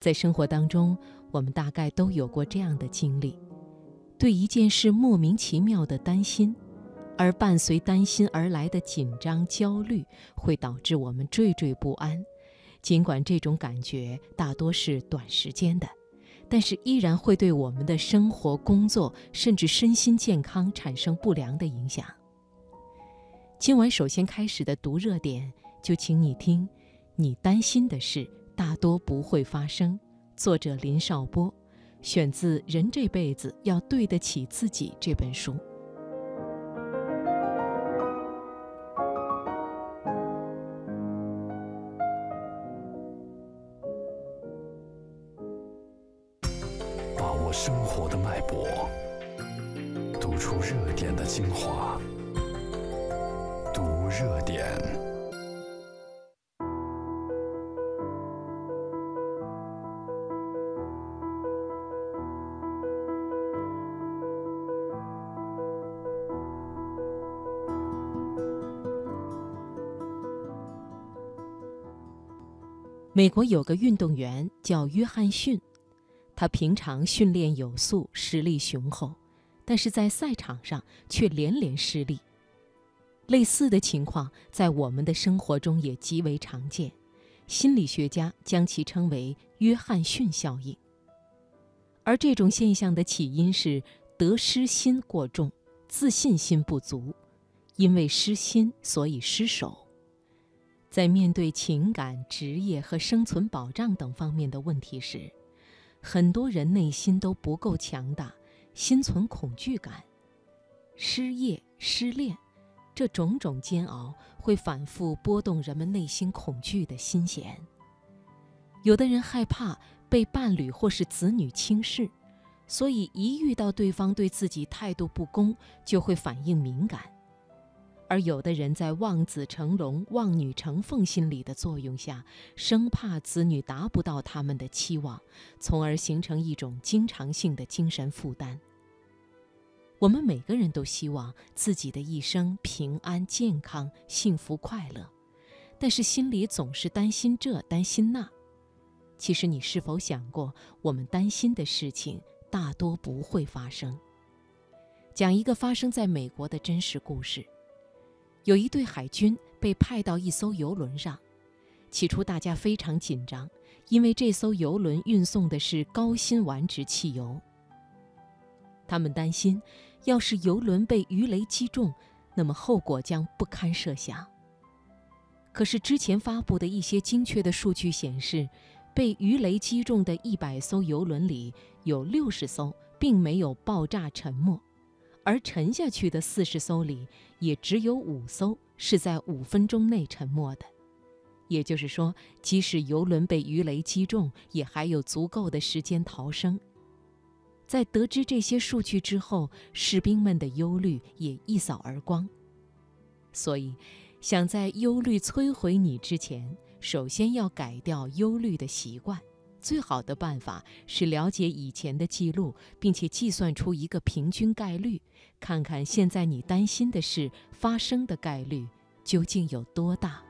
在生活当中，我们大概都有过这样的经历：对一件事莫名其妙的担心，而伴随担心而来的紧张、焦虑，会导致我们惴惴不安。尽管这种感觉大多是短时间的，但是依然会对我们的生活、工作，甚至身心健康产生不良的影响。今晚首先开始的读热点，就请你听：你担心的事。大多不会发生。作者林少波，选自《人这辈子要对得起自己》这本书。把握生活的脉搏，读出热点的精华，读热点。美国有个运动员叫约翰逊，他平常训练有素，实力雄厚，但是在赛场上却连连失利。类似的情况在我们的生活中也极为常见，心理学家将其称为“约翰逊效应”。而这种现象的起因是得失心过重，自信心不足，因为失心，所以失手。在面对情感、职业和生存保障等方面的问题时，很多人内心都不够强大，心存恐惧感。失业、失恋，这种种煎熬会反复拨动人们内心恐惧的心弦。有的人害怕被伴侣或是子女轻视，所以一遇到对方对自己态度不公，就会反应敏感。而有的人在望子成龙、望女成凤心理的作用下，生怕子女达不到他们的期望，从而形成一种经常性的精神负担。我们每个人都希望自己的一生平安、健康、幸福、快乐，但是心里总是担心这、担心那。其实，你是否想过，我们担心的事情大多不会发生？讲一个发生在美国的真实故事。有一队海军被派到一艘游轮上，起初大家非常紧张，因为这艘游轮运送的是高辛烷值汽油。他们担心，要是游轮被鱼雷击中，那么后果将不堪设想。可是之前发布的一些精确的数据显示，被鱼雷击中的一百艘游轮里有六十艘并没有爆炸沉没。而沉下去的四十艘里，也只有五艘是在五分钟内沉没的。也就是说，即使游轮被鱼雷击中，也还有足够的时间逃生。在得知这些数据之后，士兵们的忧虑也一扫而光。所以，想在忧虑摧毁你之前，首先要改掉忧虑的习惯。最好的办法是了解以前的记录，并且计算出一个平均概率，看看现在你担心的事发生的概率究竟有多大。